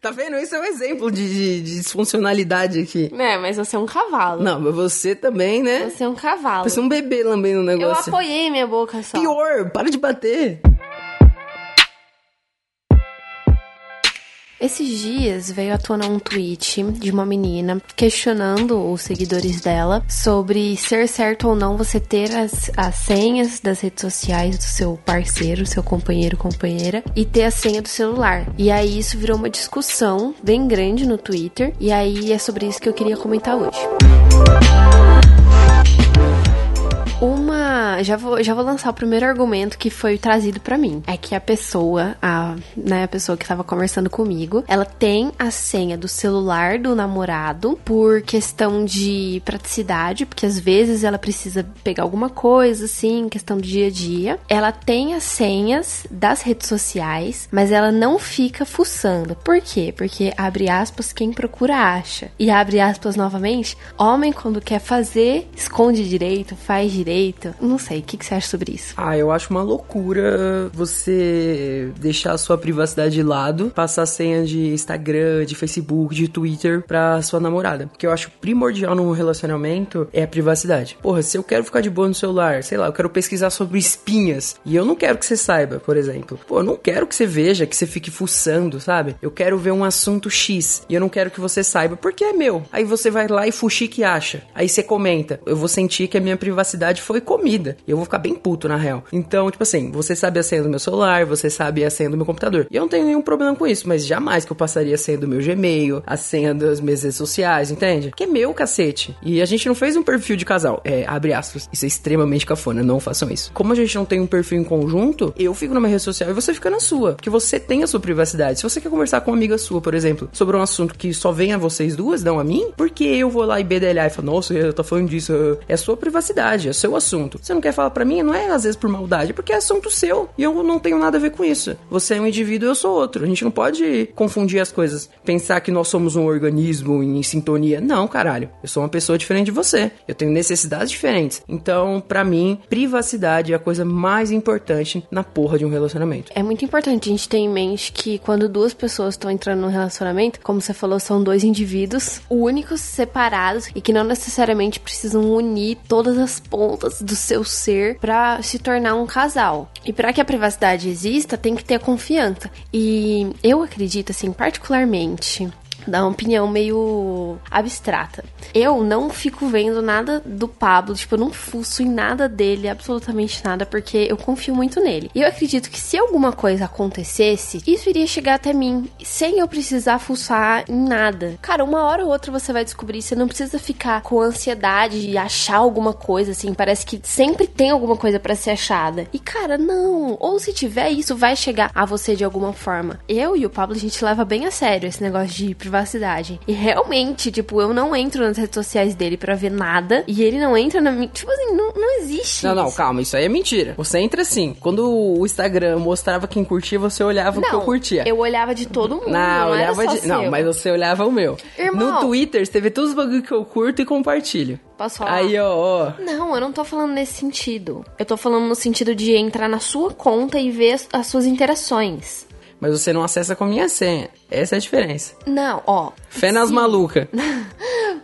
Tá vendo? Esse é um exemplo de, de, de disfuncionalidade aqui. É, mas você é um cavalo. Não, mas você também, né? Você é um cavalo. Você é um bebê lambendo o Eu negócio. apoiei minha boca só. Pior, para de bater. Esses dias veio à tona um tweet de uma menina questionando os seguidores dela sobre ser certo ou não você ter as, as senhas das redes sociais do seu parceiro, seu companheiro, companheira, e ter a senha do celular. E aí isso virou uma discussão bem grande no Twitter, e aí é sobre isso que eu queria comentar hoje. Já vou, já vou lançar o primeiro argumento que foi trazido pra mim. É que a pessoa, a, né, a pessoa que tava conversando comigo, ela tem a senha do celular do namorado por questão de praticidade, porque às vezes ela precisa pegar alguma coisa, assim, questão do dia a dia. Ela tem as senhas das redes sociais, mas ela não fica fuçando. Por quê? Porque, abre aspas, quem procura acha. E abre aspas novamente, homem quando quer fazer, esconde direito, faz direito. Não sei, o que, que você acha sobre isso? Ah, eu acho uma loucura você deixar a sua privacidade de lado, passar senha de Instagram, de Facebook, de Twitter pra sua namorada. Porque eu acho primordial num relacionamento é a privacidade. Porra, se eu quero ficar de boa no celular, sei lá, eu quero pesquisar sobre espinhas e eu não quero que você saiba, por exemplo. Pô, eu não quero que você veja, que você fique fuçando, sabe? Eu quero ver um assunto X e eu não quero que você saiba porque é meu. Aí você vai lá e fuxique acha. Aí você comenta. Eu vou sentir que a minha privacidade foi comida. Eu vou ficar bem puto, na real. Então, tipo assim, você sabe a senha do meu celular, você sabe a senha do meu computador. E eu não tenho nenhum problema com isso, mas jamais que eu passaria a senha do meu Gmail, a senha das minhas redes sociais, entende? Que é meu, cacete. E a gente não fez um perfil de casal. É, abre aspas. Isso é extremamente cafona, não façam isso. Como a gente não tem um perfil em conjunto, eu fico na minha rede social e você fica na sua. Porque você tem a sua privacidade. Se você quer conversar com uma amiga sua, por exemplo, sobre um assunto que só vem a vocês duas, não a mim, porque eu vou lá e bedelhar e falar, nossa, eu tô falando disso. É a sua privacidade, é seu assunto. Você não quer falar pra mim, não é às vezes por maldade, é porque é assunto seu. E eu não tenho nada a ver com isso. Você é um indivíduo, eu sou outro. A gente não pode confundir as coisas. Pensar que nós somos um organismo em sintonia. Não, caralho. Eu sou uma pessoa diferente de você. Eu tenho necessidades diferentes. Então, pra mim, privacidade é a coisa mais importante na porra de um relacionamento. É muito importante a gente ter em mente que quando duas pessoas estão entrando num relacionamento, como você falou, são dois indivíduos únicos, separados e que não necessariamente precisam unir todas as pontas do seu ser pra se tornar um casal. E pra que a privacidade exista, tem que ter confiança. E eu acredito assim, particularmente, uma opinião meio abstrata. Eu não fico vendo nada do Pablo, tipo, eu não fuço em nada dele, absolutamente nada, porque eu confio muito nele. E eu acredito que se alguma coisa acontecesse, isso iria chegar até mim, sem eu precisar fuçar em nada. Cara, uma hora ou outra você vai descobrir, você não precisa ficar com ansiedade de achar alguma coisa, assim, parece que sempre tem alguma coisa para ser achada. E cara, não, ou se tiver, isso vai chegar a você de alguma forma. Eu e o Pablo, a gente leva bem a sério esse negócio de privacidade. E realmente, tipo, eu não entro nas redes sociais dele pra ver nada. E ele não entra na minha. Tipo assim, não, não existe. Não, não, isso. calma, isso aí é mentira. Você entra assim. Quando o Instagram mostrava quem curtia, você olhava o que eu curtia. Eu olhava de todo mundo. Não, Não, era olhava de. Não, seu. mas você olhava o meu. Irmão. No Twitter, você vê todos os bagulho que eu curto e compartilho. Posso falar? Aí, ó, ó. Não, eu não tô falando nesse sentido. Eu tô falando no sentido de entrar na sua conta e ver as, as suas interações. Mas você não acessa com a minha senha. Essa é a diferença. Não, ó. Fé nas malucas.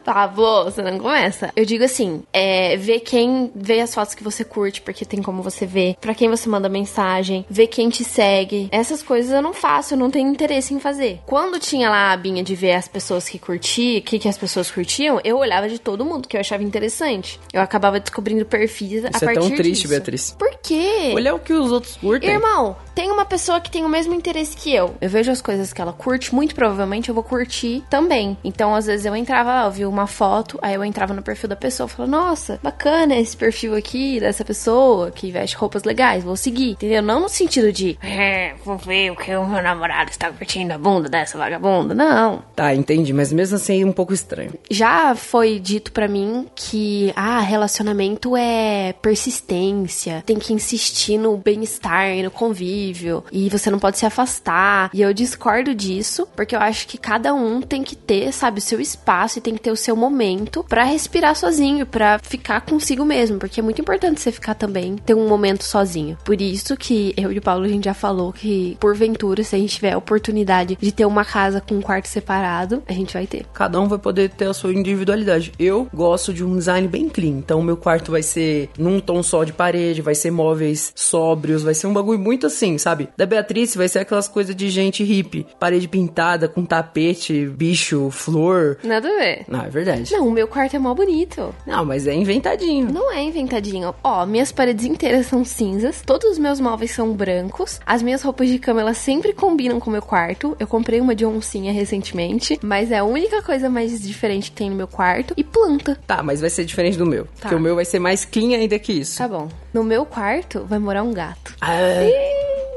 Pablo, você não começa. Eu digo assim, é ver quem vê as fotos que você curte, porque tem como você ver, pra quem você manda mensagem, ver quem te segue. Essas coisas eu não faço, eu não tenho interesse em fazer. Quando tinha lá a abinha de ver as pessoas que curti, o que, que as pessoas curtiam, eu olhava de todo mundo que eu achava interessante. Eu acabava descobrindo perfis a Isso é partir tão triste, disso. Beatriz. Por quê? Olha o que os outros curtem. Irmão, tem uma pessoa que tem o mesmo interesse que eu. Eu vejo as coisas que ela curte, muito provavelmente eu vou curtir também. Então, às vezes eu entrava eu vi uma foto, aí eu entrava no perfil da pessoa, falava, nossa, bacana esse perfil aqui dessa pessoa que veste roupas legais, vou seguir, entendeu? Não no sentido de, é, vou ver o que o meu namorado está curtindo a bunda dessa vagabunda, não. Tá, entendi, mas mesmo assim é um pouco estranho. Já foi dito pra mim que, ah, relacionamento é persistência, tem que insistir no bem-estar, no convívio, e você não pode se afastar. E eu discordo disso, porque eu acho que cada um tem que ter, sabe, o seu espaço e tem que ter o seu momento para respirar sozinho, para ficar consigo mesmo, porque é muito importante você ficar também, ter um momento sozinho. Por isso que eu e o Paulo a gente já falou que, porventura, se a gente tiver a oportunidade de ter uma casa com um quarto separado, a gente vai ter. Cada um vai poder ter a sua individualidade. Eu gosto de um design bem clean, então meu quarto vai ser num tom só de parede, vai ser móveis sóbrios, vai ser um bagulho muito assim, sabe? Da Beatriz vai ser aquelas coisas de gente hippie, parede pintada com tapete, bicho, flor. Nada a ver. Não, é verdade. Não, o meu quarto é mó bonito. Não, mas é inventadinho. Não é inventadinho. Ó, minhas paredes inteiras são cinzas, todos os meus móveis são brancos, as minhas roupas de cama elas sempre combinam com o meu quarto. Eu comprei uma de oncinha recentemente, mas é a única coisa mais diferente que tem no meu quarto. E planta. Tá, mas vai ser diferente do meu. Tá. Porque o meu vai ser mais clean ainda que isso. Tá bom. No meu quarto vai morar um gato. Ah,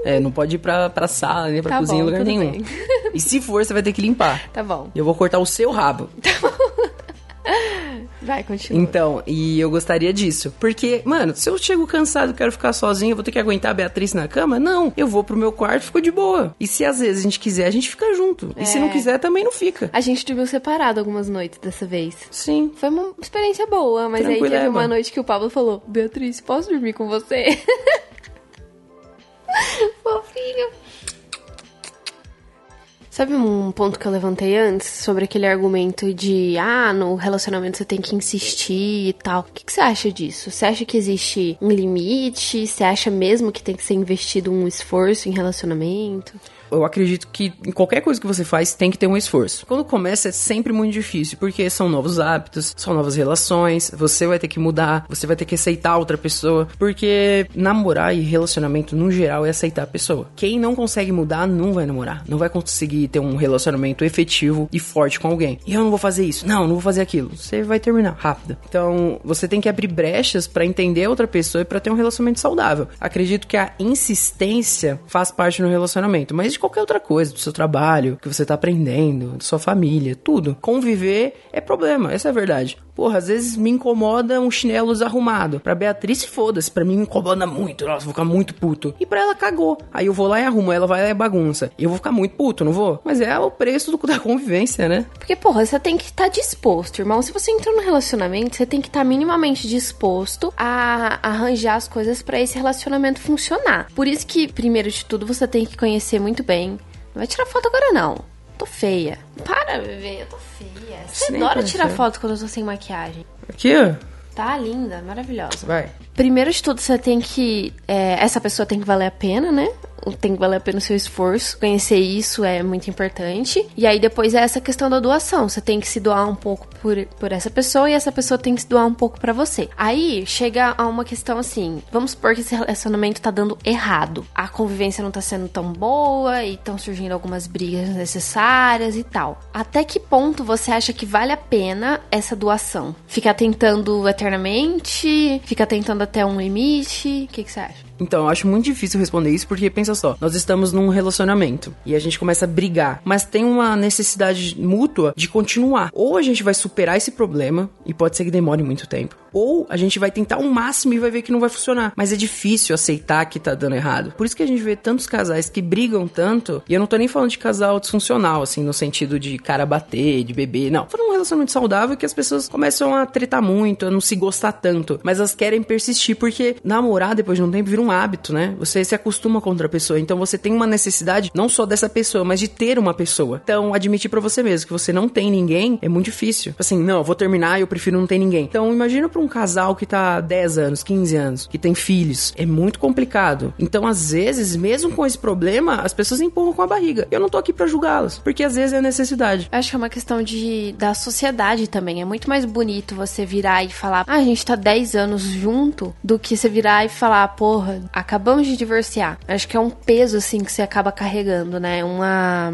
é, não pode ir pra, pra sala, nem pra Tá cozinha, bom, lugar nenhum. bem. E se for, você vai ter que limpar. Tá bom. Eu vou cortar o seu rabo. Vai, continua. Então, e eu gostaria disso. Porque, mano, se eu chego cansado e quero ficar sozinho, eu vou ter que aguentar a Beatriz na cama? Não. Eu vou pro meu quarto e fico de boa. E se às vezes a gente quiser, a gente fica junto. E se É. não quiser, também não fica. A gente dormiu separado algumas noites dessa vez. Sim. Foi uma experiência boa, mas aí teve uma noite que o Pablo falou: Beatriz, posso dormir com você? Sabe um ponto que eu levantei antes sobre aquele argumento de ah, no relacionamento você tem que insistir e tal. O que, que você acha disso? Você acha que existe um limite? Você acha mesmo que tem que ser investido um esforço em relacionamento? Eu acredito que em qualquer coisa que você faz tem que ter um esforço. Quando começa é sempre muito difícil, porque são novos hábitos, são novas relações, você vai ter que mudar, você vai ter que aceitar outra pessoa, porque namorar e relacionamento no geral é aceitar a pessoa. Quem não consegue mudar não vai namorar, não vai conseguir ter um relacionamento efetivo e forte com alguém. E eu não vou fazer isso, não, não vou fazer aquilo. Você vai terminar rápido. Então, você tem que abrir brechas pra entender outra pessoa e pra ter um relacionamento saudável. Acredito que a insistência faz parte no relacionamento, mas de qualquer outra coisa, do seu trabalho, que você tá aprendendo, da sua família, tudo. Conviver é problema, essa é a verdade. Porra, às vezes me incomoda um chinelo desarrumado. Pra Beatriz, foda-se. Pra mim me incomoda muito. Nossa, vou ficar muito puto. E pra ela, cagou. Aí eu vou lá e arrumo. Ela vai lá e bagunça. E eu vou ficar muito puto, não vou? Mas é o preço do, da convivência, né? Porque, porra, você tem que estar disposto, irmão. Se você entrou no relacionamento, você tem que estar minimamente disposto a arranjar as coisas pra esse relacionamento funcionar. Por isso que, primeiro de tudo, você tem que conhecer muito bem. Não vai tirar foto agora, não. Tô feia. Para, bebê, eu tô feia. Você Sim, adora tirar foto quando eu tô sem maquiagem. Aqui, ó. Tá linda, maravilhosa. Vai. Primeiro de tudo, você tem que. é, essa pessoa tem que valer a pena, né? Tem que valer a pena o seu esforço. Conhecer isso é muito importante. E aí depois é essa questão da doação. Você tem que se doar um pouco por, por essa pessoa e essa pessoa tem que se doar um pouco pra você. Aí chega a uma questão assim: vamos supor que esse relacionamento tá dando errado. A convivência não tá sendo tão boa e estão surgindo algumas brigas necessárias e tal. Até que ponto você acha que vale a pena essa doação? Ficar tentando eternamente? Ficar tentando até um limite? O que, que você acha? Então, eu acho muito difícil responder isso porque pensa só, nós estamos num relacionamento e a gente começa a brigar, mas tem uma necessidade mútua de continuar. Ou a gente vai superar esse problema e pode ser que demore muito tempo, ou a gente vai tentar o máximo e vai ver que não vai funcionar. Mas é difícil aceitar que tá dando errado. Por isso que a gente vê tantos casais que brigam tanto, e eu não tô nem falando de casal disfuncional, assim, no sentido de cara bater, de beber, não. De um relacionamento saudável que as pessoas começam a tretar muito, a não se gostar tanto, mas elas querem persistir porque namorar depois de um tempo vira um hábito, né? Você se acostuma com outra pessoa, então você tem uma necessidade não só dessa pessoa, mas de ter uma pessoa. Então, admitir pra você mesmo que você não tem ninguém é muito difícil. Assim, não, vou terminar eu prefiro não ter ninguém. Então, imagina pra um casal que tá 10 anos, 15 anos, que tem filhos. É muito complicado. Então, às vezes, mesmo com esse problema, as pessoas empurram com a barriga. Eu não tô aqui pra julgá-las, porque às vezes é necessidade. Eu acho que é uma questão de da sociedade também. É muito mais bonito você virar e falar, ah, a gente tá 10 anos junto, do que você virar e falar, porra, acabamos de divorciar. Eu Acho que é um peso, assim, que você acaba carregando, né? Uma,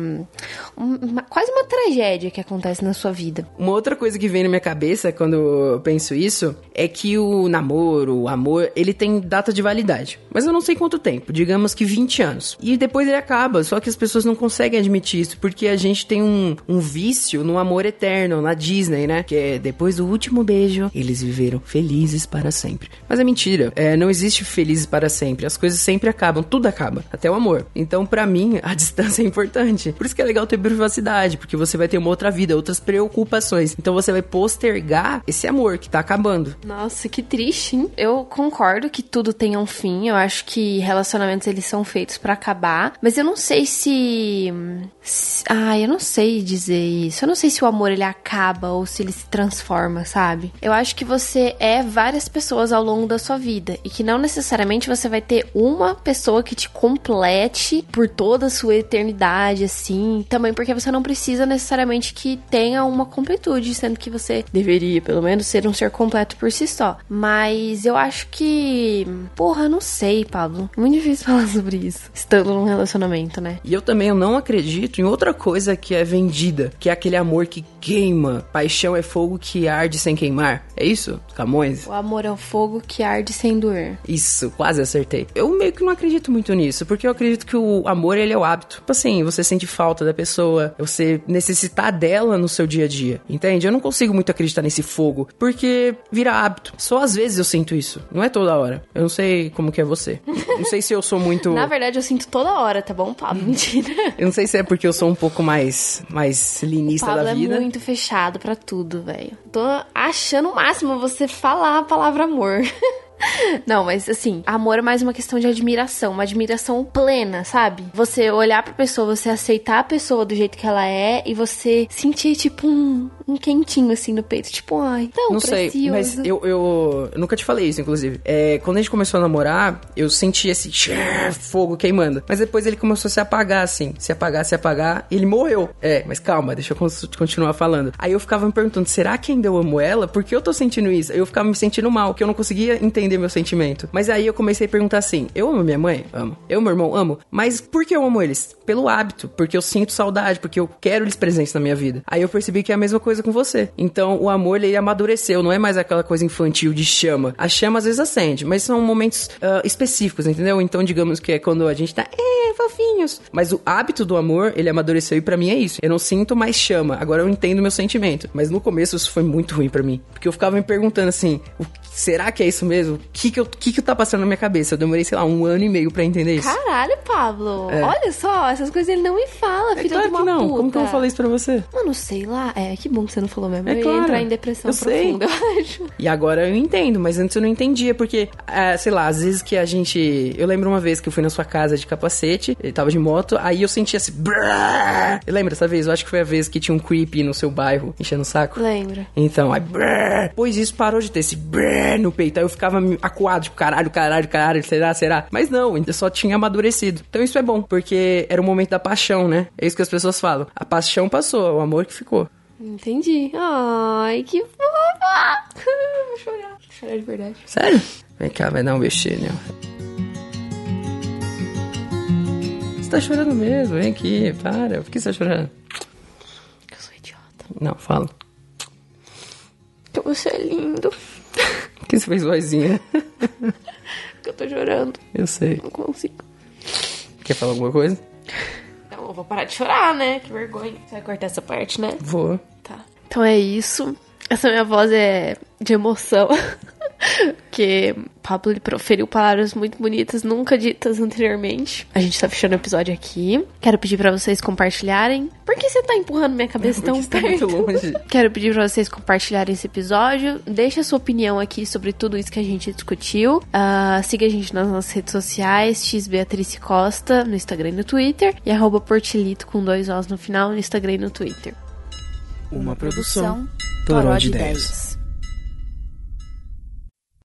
uma. Quase uma tragédia que acontece na sua vida. Uma outra coisa que vem na minha cabeça quando eu penso isso é que o namoro, o amor, ele tem data de validade. Mas eu não sei quanto tempo, digamos que 20 anos. E depois ele acaba, só que as pessoas não conseguem admitir isso, porque a gente tem um, um vício no amor eterno, na Disney, né? Que é depois do último beijo, eles viveram felizes para sempre. Mas é mentira, é, não existe felizes para sempre. As coisas sempre acabam, tudo acaba, até o amor. Então, para mim, a distância é importante. Por isso que é legal ter privacidade, porque você vai ter uma outra vida, outras preocupações. Então você vai postergar esse amor que tá acabando. Nossa, que triste, hein? Eu concordo que tudo tenha um fim. Eu acho que relacionamentos eles são feitos para acabar, mas eu não sei se... se ah, eu não sei dizer isso. Eu não sei se o amor ele acaba ou se ele se transforma, sabe? Eu acho que você é várias pessoas ao longo da sua vida e que não necessariamente você vai ter uma pessoa que te complete por toda a sua eternidade, assim. Também porque você não precisa necessariamente que tenha uma completude, sendo que você deveria, pelo menos, ser um ser completo por si só. Mas eu acho que. Porra, não sei, Pablo. Muito difícil falar sobre isso. Estando num relacionamento, né? E eu também eu não acredito em outra coisa que é vendida, que é aquele amor que queima. Paixão é fogo que arde sem queimar. É isso, Camões? O amor é o fogo que arde sem doer. Isso, quase acertei. Eu meio que não acredito muito nisso, porque eu acredito que o amor, ele é o hábito. Tipo assim, você sente falta da pessoa, você necessitar dela no seu dia a dia, entende? Eu não consigo muito acreditar nesse fogo, porque vira hábito. Só às vezes eu sinto isso, não é toda hora. Eu não sei como que é você. Não sei se eu sou muito... Na verdade, eu sinto toda hora, tá bom, Pablo? Mentira. eu não sei se é porque eu sou um pouco mais, mais linista Pablo da vida. é muito fechado pra tudo, velho. Tô achando o máximo você falar a palavra amor. Não, mas assim, amor é mais uma questão de admiração, uma admiração plena, sabe? Você olhar pra pessoa, você aceitar a pessoa do jeito que ela é e você sentir, tipo, um, um quentinho assim no peito. Tipo, ai, tão Não precioso. sei, mas eu, eu, eu nunca te falei isso, inclusive. É, quando a gente começou a namorar, eu senti esse fogo queimando. Mas depois ele começou a se apagar, assim. Se apagar, se apagar. E ele morreu. É, mas calma, deixa eu continuar falando. Aí eu ficava me perguntando, será que ainda eu amo ela? Por que eu tô sentindo isso? Aí eu ficava me sentindo mal, porque eu não conseguia entender meu sentimento. Mas aí eu comecei a perguntar assim: eu amo minha mãe? Amo. Eu, meu irmão, amo. Mas por que eu amo eles? Pelo hábito, porque eu sinto saudade, porque eu quero eles presentes na minha vida. Aí eu percebi que é a mesma coisa com você. Então o amor, ele amadureceu, não é mais aquela coisa infantil de chama. A chama às vezes acende, mas são momentos ah, específicos, entendeu? Então digamos que é quando a gente tá, é, fofinhos. Mas o hábito do amor, ele amadureceu e pra mim é isso. Eu não sinto mais chama, agora eu entendo meu sentimento. Mas no começo isso foi muito ruim pra mim. Porque eu ficava me perguntando assim, o- será que é isso mesmo? O que que, eu, que que tá passando na minha cabeça? Eu demorei, sei lá, um ano e meio pra entender isso. Caralho, Pablo. É. Olha só, essas coisas ele não me fala, É filho claro de uma que não. puta. Como que eu vou falar isso pra você? Mano, sei lá. É, que bom que você não falou mesmo. É eu ia claro. entrar em depressão Eu sei. profunda, eu acho. E agora eu entendo, mas antes eu não entendia, porque, ah, sei lá, às vezes que a gente. Eu lembro uma vez que eu fui na sua casa de capacete, ele tava de moto, aí eu sentia assim. brrr. Eu lembro dessa vez? Eu acho que foi a vez que tinha um creepy no seu bairro enchendo o saco. Lembra. Então, aí, brrr. Pois isso parou de ter esse brrr no peito. Aí eu ficava acuado, tipo, caralho, caralho, caralho, será, será? Mas não, ainda só tinha amadurecido. Então isso é bom, porque era o momento da paixão, né? É isso que as pessoas falam. A paixão passou, o amor que ficou. Entendi. Ai, que fofa. Vou chorar. Vou chorar de verdade. Sério? Vem cá, vai dar um beijinho. Você tá chorando mesmo, vem aqui, para. Por que você tá chorando? Eu sou idiota. Não, fala. Que você é lindo. Por que você fez vozinha? Que eu tô chorando. Eu sei. Não consigo. Quer falar alguma coisa? Não, eu vou parar de chorar, né? Que vergonha. Você vai cortar essa parte, né? Vou. Tá. Então é isso. Essa minha voz é de emoção. Porque Pablo ele proferiu palavras muito bonitas, nunca ditas anteriormente. A gente tá fechando o episódio aqui. Quero pedir pra vocês compartilharem. Por que você tá empurrando minha cabeça tão você tá perto? muito longe. Quero pedir pra vocês compartilharem esse episódio. Deixe a sua opinião aqui sobre tudo isso que a gente discutiu. Ah, siga a gente nas nossas redes sociais, xbeatrice Costa, no Instagram e no Twitter. E arroba portilito com dois Os no final, no Instagram e no Twitter. Uma Produção Toró de de Ideias. 10.